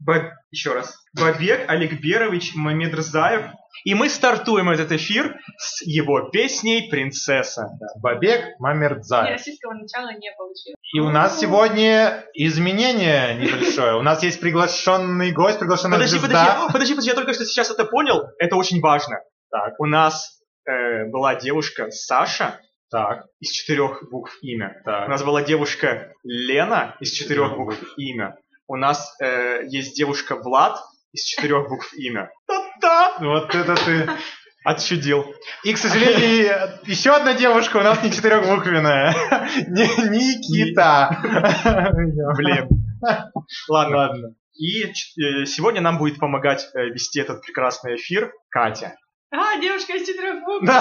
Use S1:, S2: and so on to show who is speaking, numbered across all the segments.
S1: Баб- Еще раз. Бабек Аликберович Мамедрзаев. И мы стартуем этот эфир с его песней «Принцесса».
S2: Бабек
S3: И
S2: Мамердзаев.
S3: российского начала не получилось.
S2: И у нас сегодня изменение небольшое. У нас есть приглашенный гость, приглашенная
S1: Подожди,
S2: звезда.
S1: подожди, подожди, подожди, я только что сейчас это понял. Это очень важно.
S2: Так.
S1: У нас э, была девушка Саша
S2: Так,
S1: из четырех букв имя. У
S2: так.
S1: нас была девушка Лена из четырех букв имя. У нас э, есть девушка Влад из четырех букв имя. Та-та!
S2: Вот это ты.
S1: Отчудил.
S2: И, к сожалению, еще одна девушка у нас не четырехбуквенная. Не- Никита.
S1: Блин. Ладно.
S2: Ладно.
S1: И э, сегодня нам будет помогать э, вести этот прекрасный эфир Катя.
S3: А, девушка из четырех букв.
S2: Да,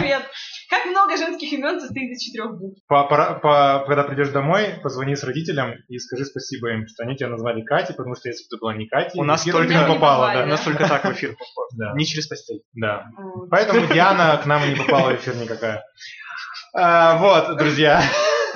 S3: привет. Как много женских имен состоит из четырех букв?
S2: По- пора- по- когда придешь домой, позвони с родителям и скажи спасибо им, что они тебя назвали Катей, потому что если бы ты была не Катей,
S1: У нас только-
S2: не попала,
S3: позвали,
S1: У
S2: да.
S1: нас только так в эфир попал.
S2: Да.
S1: Не через постель.
S2: Да. Поэтому Диана к нам не попала в эфир никакая. А, вот, друзья.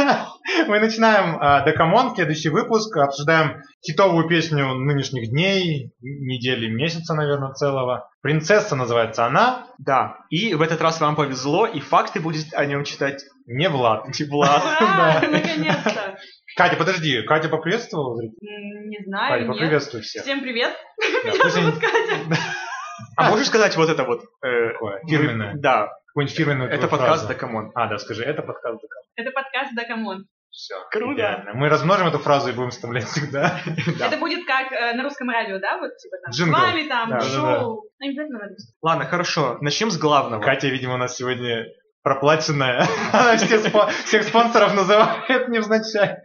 S2: Мы начинаем а, Да come on, следующий выпуск. Обсуждаем хитовую песню нынешних дней, недели, месяца, наверное, целого. «Принцесса» называется она.
S1: Да. И в этот раз вам повезло, и факты будет о нем читать
S2: Не Влад.
S1: Влад.
S3: Ура,
S2: Да.
S3: наконец-то.
S2: Катя, подожди. Катя поприветствовала
S3: Не
S2: Катя,
S3: знаю, нет.
S2: поприветствуй всех.
S3: Всем привет. Меня зовут Катя.
S1: А можешь сказать вот это вот? э,
S2: Такое, фирменное.
S1: Да.
S2: Какую-нибудь фирменную
S1: Это подкаст да come on.
S2: А, да, скажи, это подкаст Да come on.
S3: Это подкаст Да come on.
S2: Все.
S1: Круто.
S2: Мы размножим эту фразу и будем вставлять всегда.
S1: Да.
S3: Это будет как э, на русском радио, да? Вот типа там с вами там
S1: Да, да,
S3: шоу. Ну, не обязательно на русском.
S1: Ладно, хорошо. Начнем с главного.
S2: Катя, видимо, у нас сегодня проплаченная. Она все спо- всех спонсоров называет невзначай.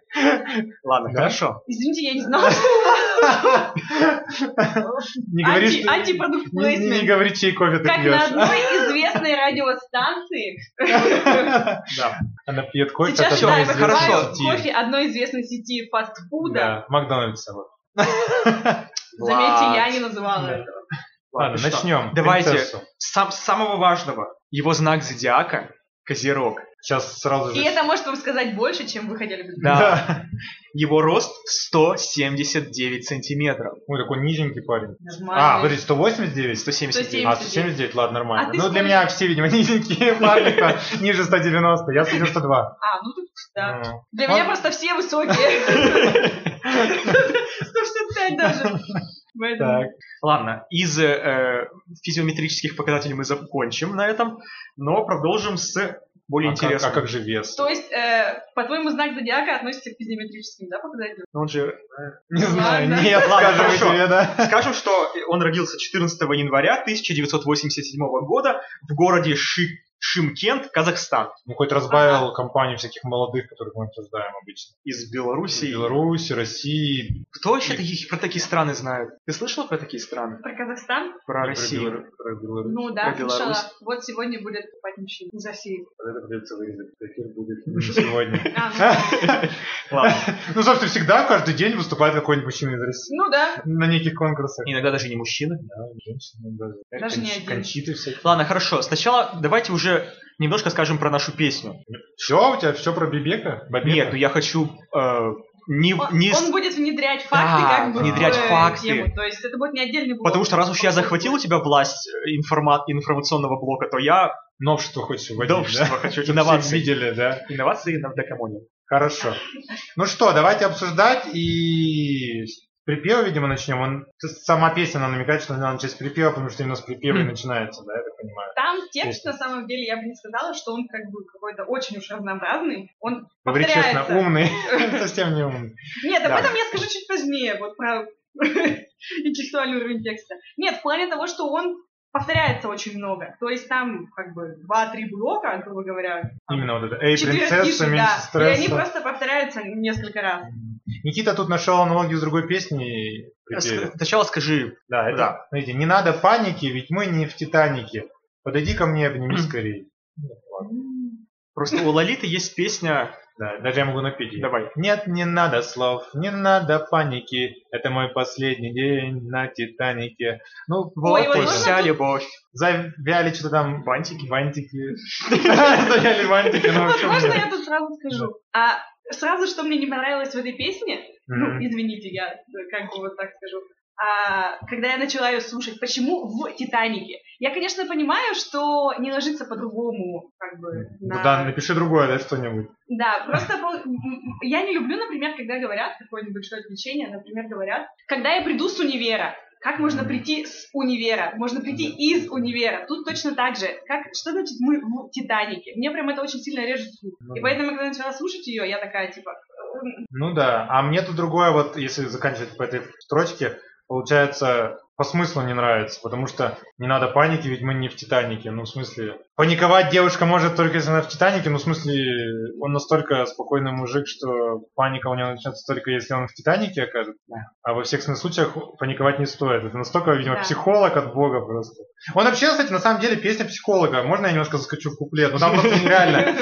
S1: Ладно,
S2: Да?
S1: хорошо.
S3: Извините, я не знала,
S2: Не говори,
S3: Анти-
S2: что-
S3: антипродукт
S2: не- не- не
S3: плейсмент.
S2: говори, чей кофе ты
S3: Как на одной известной радиостанции
S1: Да.
S2: Она пьет кофе
S3: сейчас
S2: от одной
S3: я
S1: хорошо.
S2: известной сети.
S3: кофе одной известной сети фастфуда.
S2: Да, Макдональдса.
S3: Заметьте, я не называла этого.
S2: Ладно, начнем.
S1: Давайте. С самого важного. Его знак зодиака – Козерог.
S2: Сейчас сразу же.
S3: И это может вам сказать больше, чем вы хотели бы.
S1: Да. Его рост 179 сантиметров.
S2: Ой, такой низенький парень.
S3: Нормально.
S2: А, подожди, 189?
S1: 179.
S2: А, 179, ладно, нормально.
S3: А
S2: ну, для меня все, видимо, низенькие парни, ниже 190. Я 192.
S3: А, ну тут, да.
S2: Ну.
S3: Для меня просто все высокие. 165 даже. Поэтому-
S2: Так.
S1: Ладно, из э, физиометрических показателей мы закончим на этом, но продолжим с более
S2: А как-
S1: интересным.
S2: А как же вес?
S3: То есть, э, по-твоему, знак зодиака относится к физиометрическим, да, показателям?
S1: Ну, Он же...
S2: Не знаю,
S3: Ладно.
S2: нет,
S1: Ладно,
S2: скажем
S1: хорошо.
S2: тебе, да.
S1: Скажем, что он родился 14 января 1987 года в городе Ши- Шимкент, Казахстан.
S2: Ну, хоть разбавил компанию всяких молодых, которых мы обсуждаем обычно.
S1: Из Беларуси.
S2: Беларусь, России,
S1: Кто вообще таких, про такие страны знает? Ты слышал про такие страны?
S3: Про Казахстан?
S1: Про
S2: про
S1: Россию?
S2: Белару- про Беларусь.
S3: Ну да,
S1: Про Беларусь.
S3: слышала. Вот сегодня будет копать мужчин из России.
S2: Вот Это придется вырезать. Эфир будет не сегодня.
S3: А, ну,
S1: Ладно.
S2: Ну, собственно, всегда, каждый день выступает какой-нибудь мужчина из России.
S3: ну да.
S2: На неких конкурсах.
S1: Иногда даже не мужчины.
S2: Да, женщины даже.
S3: Даже не один.
S2: Кончиты всякие.
S1: Ладно, хорошо. Сначала давайте уже немножко скажем про нашу песню.
S2: Все, у тебя все про Бибека? Бабека?
S1: Нет, ну я хочу э, не,
S3: Он,
S1: не
S3: он будет внедрять факты,
S1: Да,
S3: как бы
S2: внедрять
S3: в
S1: факты.
S3: тему. То есть это будет не отдельный блок.
S1: Потому что раз уж я захватил у тебя власть э, информа- информационного блока, то я
S2: Новшество хочешь вводить,
S1: Новшество
S2: да?
S1: хочу, инновации.
S2: все видели, да?
S1: инновации на Декамоне.
S2: Хорошо. Ну что, давайте обсуждать и припева, видимо, начнем. Он, сама песня она намекает, что надо начать с припева, потому что именно с припева и
S1: Мгм.
S2: начинается, да, я так понимаю.
S3: Там текст, на самом деле, я бы не сказала, что он как бы какой-то очень уж разнообразный. Он
S2: Говори
S3: повторяется.
S2: честно, умный, совсем не умный.
S3: Нет, об этом я скажу чуть позднее, вот про интеллектуальный уровень текста. Нет, в плане того, что он повторяется очень много. То есть там как бы два-три блока, грубо говоря.
S2: Именно вот это. Эй, принцесса, меньше
S3: да. И они
S2: стресса.
S3: просто повторяются несколько раз.
S2: Никита тут нашел аналогию с другой песней.
S1: Сначала скажи,
S2: Да, это,
S1: Да.
S2: смотрите, не надо паники, ведь мы не в Титанике. Подойди ко мне, обними скорее.
S1: просто у Лолиты есть песня...
S2: Да, даже я могу напеть. её.
S1: Давай.
S2: Нет, не надо слов, не надо паники. Это мой последний день на Титанике. Ну,
S1: Вот
S3: Ой,
S1: и
S3: вот можно
S1: вся
S3: тут-
S1: любовь.
S2: завяли что-то там
S1: Бантики.
S2: бантики. Завяли бантики,
S3: Вот можно я тут сразу скажу? А сразу, что мне не понравилось в этой песне,
S2: Мгм.
S3: Ну, извините, я как бы вот так скажу. А, когда я начала ее слушать, почему в Титанике? Я, конечно, понимаю, что не ложится по-другому, как бы, на...
S2: да, напиши другое, да, что-нибудь.
S3: Да, просто я не люблю, например, когда говорят, такое небольшое отвлечение, например, говорят, когда я приду с универа, как можно прийти с универа? Можно прийти из универа. Тут точно так же. Как, что значит мы в Титанике? Мне прям это очень сильно режет слух.
S2: Ну
S3: И поэтому, когда я начала слушать ее, я такая, типа,
S2: Ну да, а мне тут другое, вот если заканчивать по этой строчке, получается, по смыслу не нравится, потому что не надо паники, ведь мы не в Титанике, ну в смысле, паниковать девушка может только если она в Титанике, ну в смысле, он настолько спокойный мужик, что паника у него начнется только если он в Титанике окажется, а во всех случаях паниковать не стоит, это настолько, видимо,
S3: Да.
S2: психолог от бога просто. Он вообще, кстати, на самом деле песня психолога, можно я немножко заскочу в куплет, ну там просто нереально.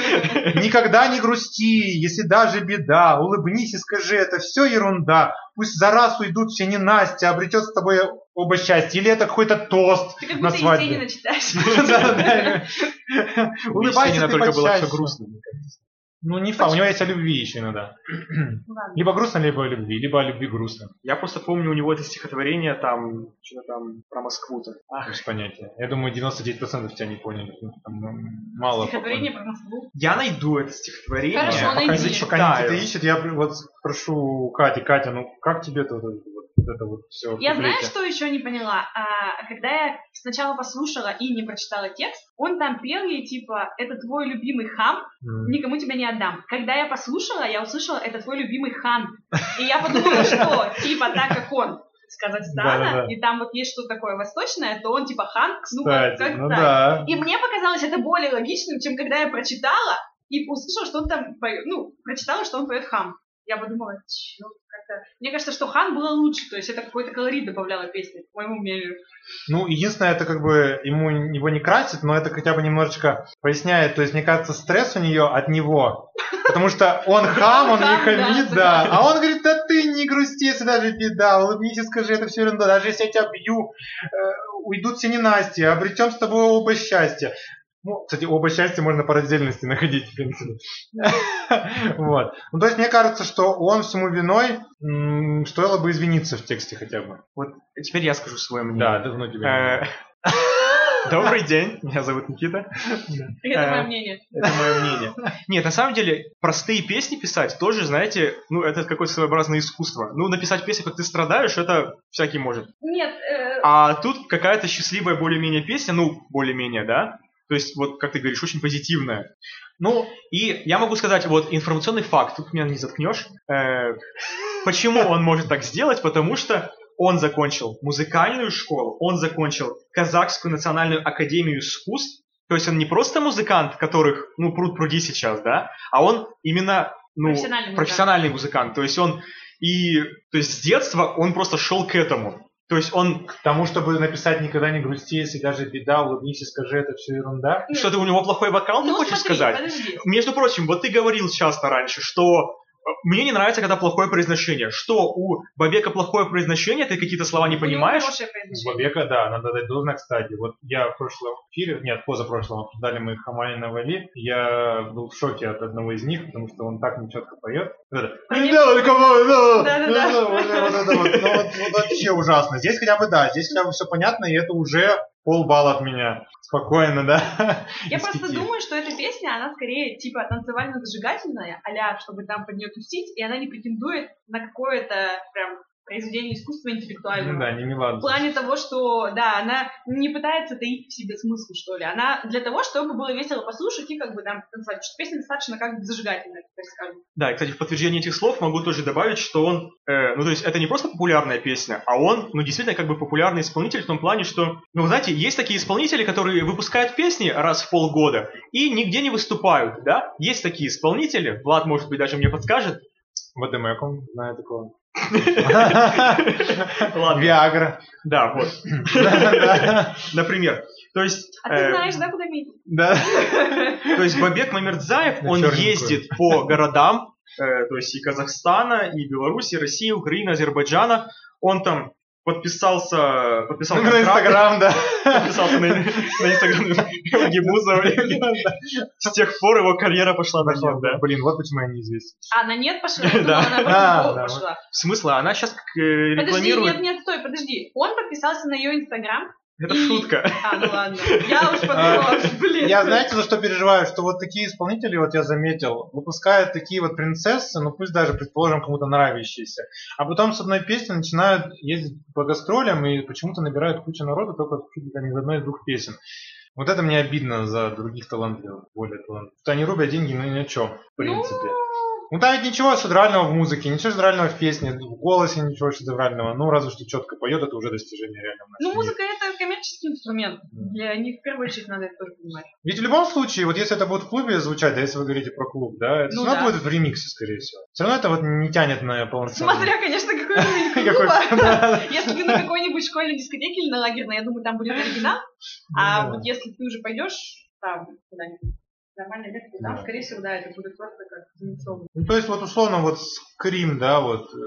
S2: Никогда не грусти, если даже беда, улыбнись и скажи, это все ерунда. Пусть за раз уйдут все ненастья, обретет с тобой оба счастья. Или это какой-то тост
S3: ты как
S2: на свадьбе.
S3: Есенина читаешь.
S2: Улыбайся
S1: Есенина
S2: ты
S1: только было все грустно.
S2: Ну, не факт, у него есть о любви еще иногда. Либо грустно, либо о любви, либо о любви грустно.
S1: Я просто помню у него это стихотворение там, что-то там про Москву-то. Ах,
S2: понятия. Я думаю, 99% тебя не поняли. Ну, там, мало
S3: Стихотворение про Москву.
S1: Я найду это стихотворение.
S3: Хорошо,
S2: пока,
S3: найди.
S2: пока Никита
S1: Зачитаю.
S2: ищет, я вот спрошу Кати. Катя, ну как тебе это, вот, это вот все?
S3: Я знаю, что еще не поняла. А, когда я сначала послушала и не прочитала текст, он там пел ей, типа, это твой любимый хам, никому тебя не отдам. Когда я послушала, я услышала, это твой любимый хан. И я подумала, что, типа, так как он с Казахстана,
S2: Да-да-да.
S3: и там вот есть что такое восточное, то он, типа, хан, ну,
S2: Кстати,
S3: как
S2: ну
S3: так.
S2: да.
S3: И мне показалось это более логичным, чем когда я прочитала и услышала, что он там поет, ну, прочитала, что он поет хам. Я подумала, чё, как-то... Мне кажется, что хан было лучше, то есть это какой-то колорит добавляло песне, по моему мнению.
S2: Ну, единственное, это как бы ему его не красит, но это хотя бы немножечко поясняет. То есть, мне кажется, стресс у нее от него. Потому что он хам, он не хамит, да. А он говорит, да ты не грусти, если даже беда, улыбнись и скажи, это все ерунда. Даже если я тебя бью, э, уйдут все ненастья, обретем с тобой оба счастья. Ну, кстати, оба счастья можно по раздельности находить, в принципе. Вот. Ну, то есть, мне кажется, что он всему виной, стоило бы извиниться в тексте хотя бы.
S1: Вот теперь я скажу свое мнение.
S2: Да, давно тебя.
S1: Э, Добрый день, меня зовут Никита.
S3: Это
S1: Э,
S3: мое мнение.
S1: Это мое мнение. Нет, на самом деле, простые песни писать тоже, знаете, ну, это какое-то своеобразное искусство. Ну, написать песню, как ты страдаешь, это всякий может.
S3: Нет, э,
S1: А тут какая-то счастливая более-менее песня, ну, более-менее, да? То есть, вот, как ты говоришь, очень позитивная. Ну, и я могу сказать, вот, информационный факт, тут меня не заткнешь. Э, почему он может так сделать? Потому что он закончил музыкальную школу, он закончил Казахскую национальную академию искусств, то есть он не просто музыкант, которых, ну, пруд пруди сейчас, да, а он именно, ну,
S3: Профессиональный музыкант.
S1: профессиональный музыкант. То есть он и, то есть с детства он просто шел к этому. То есть он
S2: К тому, чтобы написать «Никогда не грусти, если даже беда, улыбнись и скажи, это все ерунда».
S3: Нет.
S1: Что-то у него плохой вокал, ты
S3: ну
S1: хочешь
S3: смотри,
S1: сказать?
S3: подожди.
S1: Между прочим, вот ты говорил часто раньше, что мне не нравится, когда плохое произношение. Что у Бабека плохое произношение, ты какие-то слова не
S3: У
S1: понимаешь?
S3: произношение.
S2: Бабека, да, надо дать должное, кстати. Вот я в прошлом эфире, нет, позапрошлом обсуждали мы Хамай и Навали. Я был в шоке от одного из них, потому что он так нечетко поет. Вот это,
S3: Понятно.
S2: «Да, только вот, да,
S3: Да-да-да.
S2: да, вот это вот, ну, вообще ужасно. Здесь хотя бы, да, здесь хотя бы все понятно, и это уже полбалла от меня. Спокойно, да.
S3: Я просто
S2: пяти.
S3: думаю, что эта песня, она скорее типа танцевально-зажигательная, а чтобы там под нее тусить, и она не претендует на какое-то прям произведение искусства интеллектуального.
S2: Ну да, не
S3: В
S2: меладзе.
S3: плане того, что, да, она не пытается таить в себе смысл, что ли. Она для того, чтобы было весело послушать и как бы там танцевать. Что песня достаточно как бы зажигательная, так скажем.
S1: Да, и, кстати, в подтверждение этих слов могу тоже добавить, что он, э, ну, то есть это не просто популярная песня, а он, ну, действительно, как бы популярный исполнитель в том плане, что, ну, вы знаете, есть такие исполнители, которые выпускают песни раз в полгода и нигде не выступают, да? Есть такие исполнители, Влад, может быть, даже мне подскажет.
S2: ВДМКом, знаю такого.
S1: Ладно,
S2: Виагра.
S1: да, вот, например. То есть,
S3: А ты
S1: э,
S3: знаешь, да, куда метить?
S2: Да.
S1: то есть Бабек Мамердзаев, он ездит по городам, э, то есть и Казахстана, и Беларуси, и России, Украины, Азербайджана. Он там подписался, подписался
S2: Ну, на Инстаграм, да.
S1: подписался на, на Инстаграм Гибузова. С тех пор его карьера пошла на нет, да.
S2: Блин, вот почему я неизвестен.
S3: А, на нет пошла?
S1: Да.
S3: она
S2: да,
S3: пошла.
S1: Смысла? Она сейчас
S3: Подожди,
S1: рекламирует...
S3: нет, нет, стой, подожди. Он подписался на ее Инстаграм.
S1: Это
S3: И-
S1: шутка.
S3: А, ну ладно. Я уж подумала, блин.
S2: Я знаете, за что переживаю? Что вот такие исполнители, вот я заметил, выпускают такие вот принцессы, ну пусть даже, предположим, кому-то нравящиеся, а потом с одной песни начинают ездить по гастролям и почему-то набирают кучу народу только чуть ли не из одной из двух песен. Вот это мне обидно за других талантливых, более талантливых. Что они рубят деньги, ну ни о чем, в принципе. Ну там ведь ничего шедеврального в музыке, ничего шедеврального в песне, в голосе ничего шедеврального. Ну разве что четко поет, это уже достижение реально.
S3: Ну,
S2: мире.
S3: музыка это коммерческий инструмент. Для них в первую очередь надо это тоже понимать.
S2: Ведь в любом случае, вот если это будет в клубе звучать, а если вы говорите про клуб, да, это
S3: Ну
S2: все равно
S3: да.
S2: будет в ремиксе, скорее всего. Все равно это вот не тянет на полноценный.
S3: Смотря, конечно, какой
S2: да.
S3: Если ты на какой-нибудь школьной дискотеке или на лагерной, я думаю, там будет оригинал. А
S2: Ну да.
S3: вот если ты уже пойдешь там куда-нибудь нормальное место, там,
S2: Да.
S3: скорее всего, да, это будет просто как занесённо.
S2: Ну, то есть, вот условно, вот Скрим, да, вот, э,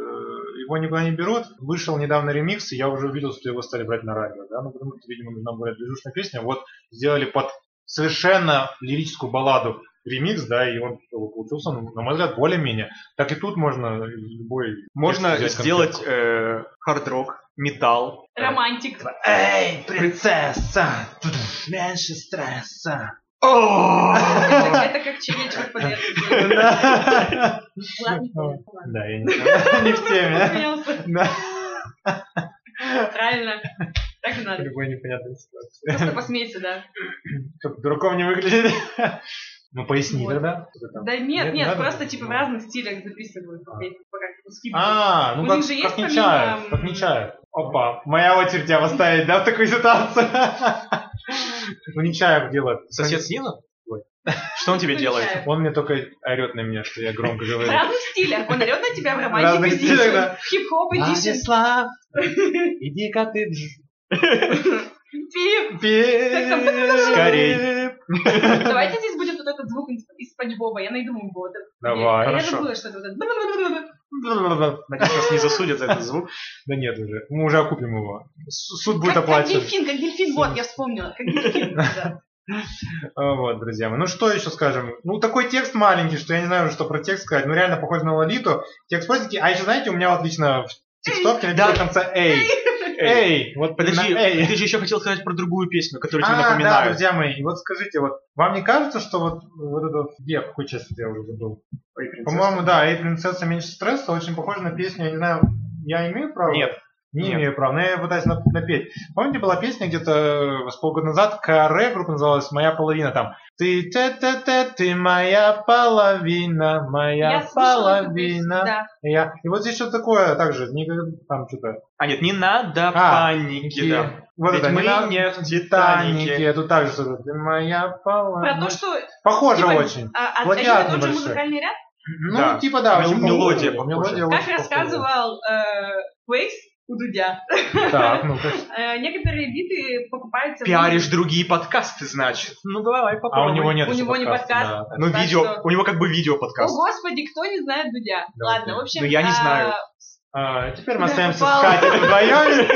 S2: его никуда не берут. Вышел недавно ремикс, и я уже увидел, что его стали брать на радио, да, ну, потому что, видимо, нужна более движущая песня. Вот, сделали под совершенно лирическую балладу ремикс, да, и он получился, ну, на мой взгляд, более-менее. Так и тут можно любой...
S1: Можно сделать э, хард-рок, металл.
S3: Романтик.
S2: Эй, принцесса, меньше стресса.
S3: Это как это.
S2: Да, я не знаю, не в теме.
S3: Правильно. Так и надо.
S2: любой непонятной ситуации.
S3: Просто посмейся, да.
S2: Чтоб дураком не выглядели. Ну, поясни
S3: Вот.
S2: тогда.
S3: Да нет,
S2: Нет, не
S3: нет,
S2: надо?
S3: просто типа в разных стилях записывают.
S2: А.
S3: пока куски.
S2: А,
S3: У
S2: ну как,
S3: них же есть
S2: как не
S3: помимо,
S2: как не. Опа, моя очередь тебя поставить, да, в такую ситуацию? Ну, не чаев делает.
S1: Сосед снизу? Что он тебе
S3: Ну,
S1: делает?
S2: Он мне только орет на меня, что я громко
S3: В
S2: говорю.
S3: разных стилях. Он орет на тебя в
S2: В разных
S3: романтик
S2: стилях, да.
S3: хип-хоп эдишн,
S2: Владислав, иди-ка ты
S3: пип.
S2: в
S1: Скорей.
S3: Давайте здесь будет вот этот звук из, Спанч Боба. Я найду ему вот этот.
S2: Давай.
S3: Я
S1: Хорошо.
S3: забыла, что это вот этот.
S1: Надеюсь, нас не засудят за этот звук.
S2: Да нет уже, мы уже окупим его. Суд будет
S3: Как, как
S2: оплачен.
S3: дельфин, как дельфин. Вот, я вспомнила. Как дельфин. да.
S2: А, Вот, друзья мои. Ну что еще скажем? Ну такой текст маленький, что я не знаю, что про текст сказать. Ну реально похож на Лолиту. Текст простенький. А еще знаете, у меня вот лично в текстовке написано в конце «Эй». Эй, вот
S1: Подожди,
S2: «Эй».
S1: ты же еще хотел сказать про другую песню, которую тебе
S2: А, да, друзья мои, и вот скажите, вот вам не кажется, что вот, вот это, вот- где, в какой части я уже забыл? По-моему, да, «Эй, принцесса, меньше стресса» очень похоже на песню, я не знаю, я имею право?
S1: Нет.
S2: Не
S1: Нет.
S2: имею права, но я пытаюсь нап- напеть. Помните, была песня где-то с полгода назад, Каре, группа называлась «Моя половина», там «Ты те те те ты моя половина, моя
S3: Я слышала
S2: половина».
S3: да.
S2: И я- И вот здесь что-то такое, также, не, там что-то.
S1: А нет, не надо
S2: А,
S1: паники, да.
S2: Вот
S1: Ведь
S2: это,
S1: мы
S2: надо-
S1: не в «Титанике».
S2: Тут также что-то. Ты моя половина.
S3: Про то, что...
S2: Похоже
S3: типа,
S2: очень.
S3: а, а,
S2: Плагиат
S3: и же
S2: небольшой.
S3: музыкальный ряд?
S2: Ну,
S1: да.
S2: типа, да, очень
S1: мелодия похожа.
S2: Мелодия
S3: Как рассказывал э, у Дудя.
S2: Так, ну
S3: э, некоторые биты покупаются...
S1: Пиаришь другие подкасты, значит. Ну давай
S2: А
S1: попробуй.
S2: у него нет
S3: У него не подкаст.
S2: да.
S1: Ну, видео,
S3: что-
S1: у него как бы
S3: О,
S1: видео-подкаст.
S3: господи, кто не знает Дудя?
S2: Да,
S3: Ладно,
S2: да.
S3: в общем...
S1: Ну, я не
S3: а,
S1: знаю.
S2: А, теперь мы остаемся с. Катей вдвоем.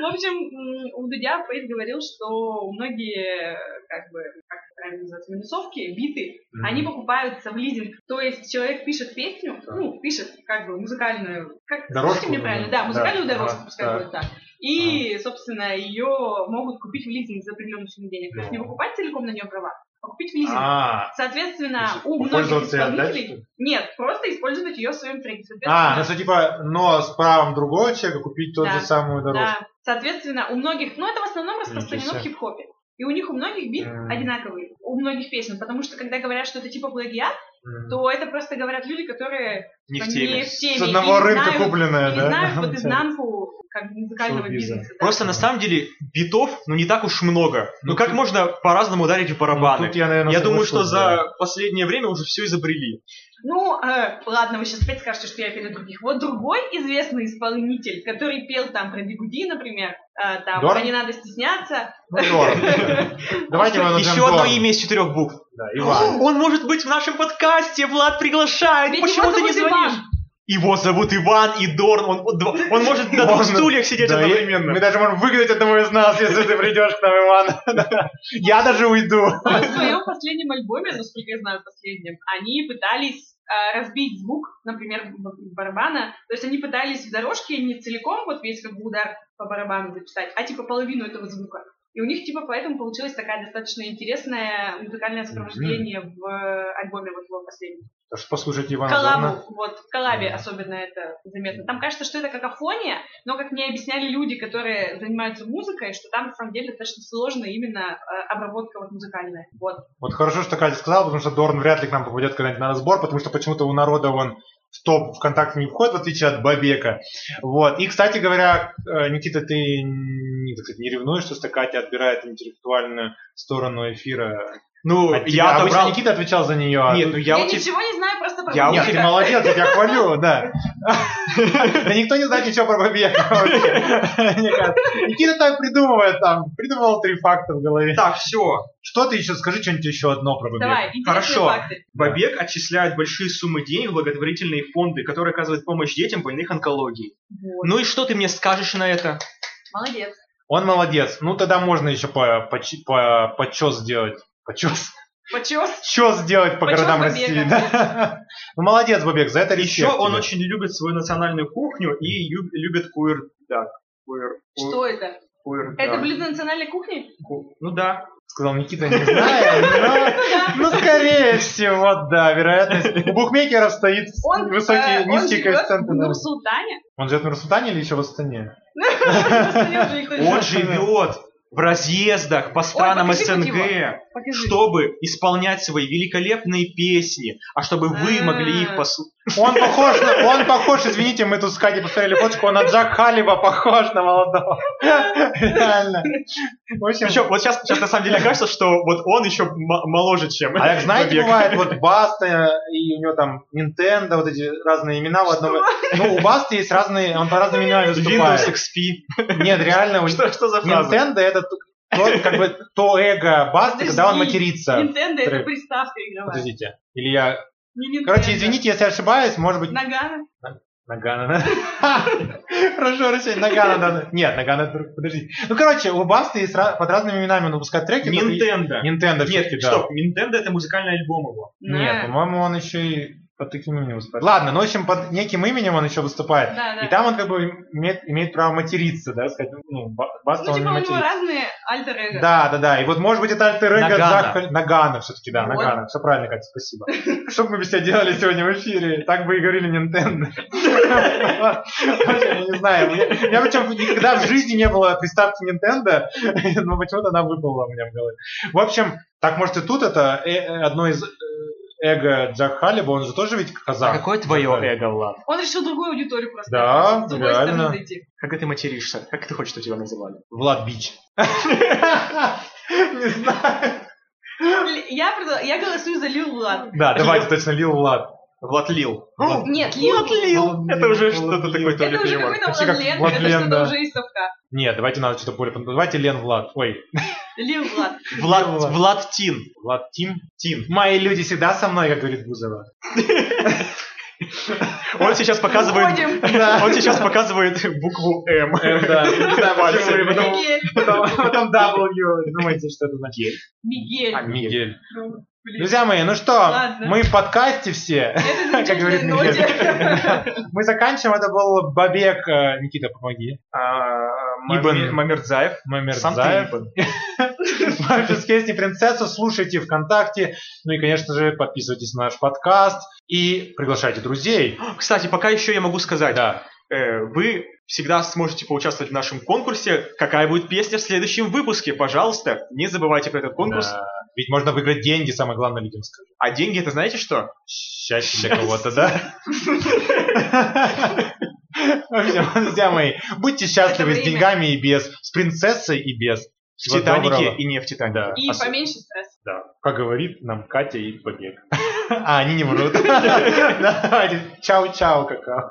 S3: В общем, у Дудя Фейс говорил, что многие, как бы, правильно называется, минусовки, биты, они покупаются в лизинг. То есть человек пишет песню,
S2: Так.
S3: ну, пишет как бы музыкальную, как,
S2: Дорожку,
S3: мне
S2: да.
S3: правильно, да, музыкальную
S2: Да,
S3: дорожку,
S2: ага,
S3: пускай
S2: так.
S3: будет так. И, собственно, ее могут купить в лизинг за определенную сумму денег. То есть не покупать целиком на нее права, а купить в лизинг.
S2: А,
S3: Соответственно, у многих
S2: отдать,
S3: исполнителей... Нет, просто использовать ее в своем треке.
S2: а, ну что типа, но с правом другого человека купить тот
S3: Да.
S2: же самую дорожку.
S3: Да, соответственно, у многих, ну это в основном распространено в хип-хопе. И у них у многих бит
S2: М.
S3: одинаковые, у многих песен, потому что когда говорят, что это типа плагиат,
S2: М.
S3: то это просто говорят люди, которые
S1: Не в
S3: не
S1: теме.
S3: в теме
S2: С одного
S3: не
S2: рынка
S3: знают,
S2: купленная,
S3: и не
S2: да?
S3: знают вот изнанку как музыкального бизнеса. да.
S1: Просто на самом деле битов, ну не так уж много. Ну,
S2: Ну,
S1: как
S2: тут-
S1: можно по-разному ударить в
S2: Ну,
S1: барабаны?
S2: тут я, наверное,
S1: Я думаю, что
S2: соглашусь,
S1: за
S2: да.
S1: последнее время уже все изобрели.
S3: Ну, э, ладно, вы сейчас опять скажете, что я пели других. Вот другой известный исполнитель, который пел там про Бигуди, например, там
S2: Дорн?
S3: «Не надо стесняться».
S2: Ну. Давайте мы назовем
S1: Еще одно имя из четырех букв.
S2: Да, Иван.
S1: Он может быть в нашем подкасте, Влад приглашает.
S3: Ведь
S1: Почему
S3: его
S1: ты не звонишь?
S3: Иван.
S1: Его зовут Иван и Дорн. Он, он, может на двух стульях сидеть
S2: Да,
S1: одновременно.
S2: Мы даже можем выгнать одного из нас, если ты придешь к нам, Иван. Я даже уйду.
S3: В своем последнем альбоме, насколько я знаю, последнем, они пытались э, разбить звук, например, барабана. То есть они пытались в дорожке не целиком вот весь как бы удар по барабану записать, а типа половину этого звука. И у них типа поэтому получилась такая достаточно интересная музыкальное сопровождение в э, альбоме вот его последнем.
S2: Так что послушайте Ивана Дорна.
S3: Коллабу, вот в коллабе особенно это заметно. Там кажется, что это какофония, но как мне объясняли люди, которые занимаются музыкой, что там на самом деле достаточно сложно именно э, обработка вот музыкальная. Вот.
S2: Вот хорошо, что Катя сказала, потому что Дорн вряд ли к нам попадет когда-нибудь на разбор, потому что почему-то у народа он в топ ВКонтакте не входит, в отличие от Бабека. Вот. И, кстати говоря, э, Никита, ты не, так сказать, не ревнуешь, что Катя отбирает интеллектуальную сторону эфира?
S1: Ну,
S2: тебя?
S1: я
S2: Обычно
S1: отобрал...
S2: Никита отвечал за нее. а
S1: Нет, ну я,
S3: Я,
S1: у тебя...
S3: ничего не знаю просто про
S1: Я
S3: Бабека.
S2: ты молодец, я тебя хвалю, да. Да никто не знает ничего про кажется. Никита там придумывает там, придумал три факта в голове.
S1: Так, все.
S2: Что ты еще, скажи что-нибудь еще одно про Бабека.
S3: Давай, интересные
S1: Хорошо.
S3: факты.
S1: Бабек отчисляет большие суммы денег в благотворительные фонды, которые оказывают помощь детям больных онкологией.
S3: Вот.
S1: Ну и что ты мне скажешь на это?
S3: Молодец.
S2: Он молодец. Ну тогда можно еще по, по, по, почес сделать. Почес.
S3: Почес.
S2: Чес сделать по
S3: Почес
S2: городам. России. Да? Ну молодец, Бабек, за это
S1: Еще
S2: респект
S1: он
S2: тебе.
S1: очень любит свою национальную кухню и любит куэр... Да, куэр... куэр-
S3: Что это?
S1: куэр-
S3: Это
S1: да.
S3: блюдо национальной кухни?
S1: Ку- Ну да.
S2: Сказал Никита, не знаю, но, ну, скорее всего, да, вероятность. У букмекеров стоит
S3: Он,
S2: высокие,
S3: э, он
S2: низкие
S3: живет
S2: коэффициенты.
S3: в. Нур-Султане.
S2: Он живет в Нур-Султане или еще в Астане?
S1: Он живет в разъездах по странам
S3: покажи
S1: СНГ, чтобы исполнять свои великолепные песни, а чтобы вы
S3: А.
S1: могли их послушать.
S2: Он похож, на- он похож, извините, мы тут с Катей посмотрели фоточку, он на Джак Халиба похож на молодого. Реально. В общем,
S1: Причем вот сейчас, сейчас на самом деле кажется, что вот он еще моложе, чем
S2: А как знаете,
S1: Бабек.
S2: бывает, вот Баста, и у него там Nintendo, вот эти разные имена в одном. Ну, у Басты есть разные, он по разным именам
S1: Windows
S2: выступает.
S1: XP.
S2: Нет, реально, у
S1: Что, что за фраза?
S2: Nintendo это то, как бы, то эго Басты, когда он матерится.
S3: Nintendo это приставка игровая.
S2: Подождите. Или я... Короче, извините, если ошибаюсь, может быть...
S3: Нагана.
S2: Нагана, да? Прошу прощения, Нагана, да. Нет, Нагана, подожди. Ну, короче, у Басты есть под разными именами он выпускает треки.
S1: Nintendo.
S2: Nintendo
S1: Нет, стоп, Nintendo это музыкальный альбом его.
S2: Нет, по-моему, он еще и под таким именем выступает. Ладно, ну, в общем, под неким именем он еще выступает.
S3: Да, да.
S2: И там он как бы имеет, имеет право материться, да, сказать, ну, Ба- Баста
S3: Ну,
S2: он
S3: типа,
S2: не
S3: у него
S2: матерится.
S3: разные альтер эго.
S2: Да, да, да. И вот, может быть, это альтер эго
S1: Нагано.
S2: Джак Нагана все-таки, да,
S3: Вот.
S2: Нагана. Все правильно, Катя, спасибо. Что бы мы без тебя делали сегодня в эфире? Так бы и говорили Nintendo. Я не знаю. У меня причем никогда в жизни не было приставки Nintendo, но почему-то она выпала у меня в голове. В общем, так может и тут это э, э, одно из эго Джак Халиба, он же тоже ведь казах.
S1: А какое твое
S2: Джак Халиб.
S1: эго, Влад?
S3: Он решил другую аудиторию просто.
S2: Да,
S3: с другой
S2: реально.
S3: стороны зайти.
S1: Как ты материшься? Как ты хочешь, чтобы тебя называли?
S2: Влад Бич. Не знаю.
S3: Я голосую за Лил Влад.
S2: Да, давайте точно Лил Влад.
S1: Влад Лил.
S2: Влад-
S3: Нет, Лил.
S1: Влад Лил.
S2: Влад
S1: Это уже что-то такое туалетный
S3: Это уже какой-то Владлен, это что-то уже из совка.
S2: Нет, давайте надо что-то более... Давайте Лен Влад. Ой,
S3: Лил Влад.
S1: Влад,
S2: Влад.
S1: Влад Тин.
S2: Влад Тим.
S1: Тин.
S2: Мои люди всегда со мной, как говорит Бузова.
S1: Он сейчас показывает... Он сейчас показывает букву М.
S2: Потом W. Думаете, что это значит?
S3: Мигель.
S1: А,
S2: Мигель.
S3: Блин.
S2: Друзья мои, ну что,
S3: Ладно.
S2: мы в подкасте все.
S3: Это
S2: Как говорит
S3: ноте.
S2: Мы заканчиваем. Это был Бабек. э, Никита, помоги.
S1: А,
S2: Ибн.
S1: Ибн Мамердзаев. Ибн.
S2: Слушайте песни принцессу, слушайте ВКонтакте. Ну и, конечно же, подписывайтесь на наш подкаст. И приглашайте друзей.
S1: Кстати, пока еще я могу сказать.
S2: Да.
S1: э, Вы всегда сможете поучаствовать в нашем конкурсе. Какая будет песня в следующем выпуске? Пожалуйста, не забывайте про этот конкурс.
S2: Да. Ведь можно выиграть деньги, самое главное людям скажу.
S1: А деньги это знаете что?
S2: Счастье для кого-то, да? В общем, друзья мои, будьте счастливы с деньгами и без, с принцессой и без.
S1: В
S2: Всего
S1: Титанике
S2: доброго.
S1: и не в Титанике.
S2: Да.
S3: И
S1: Ос-
S3: поменьше стресса.
S2: Да, как говорит нам Катя и Побег. А, они не врут. Давайте, чау-чау, какао.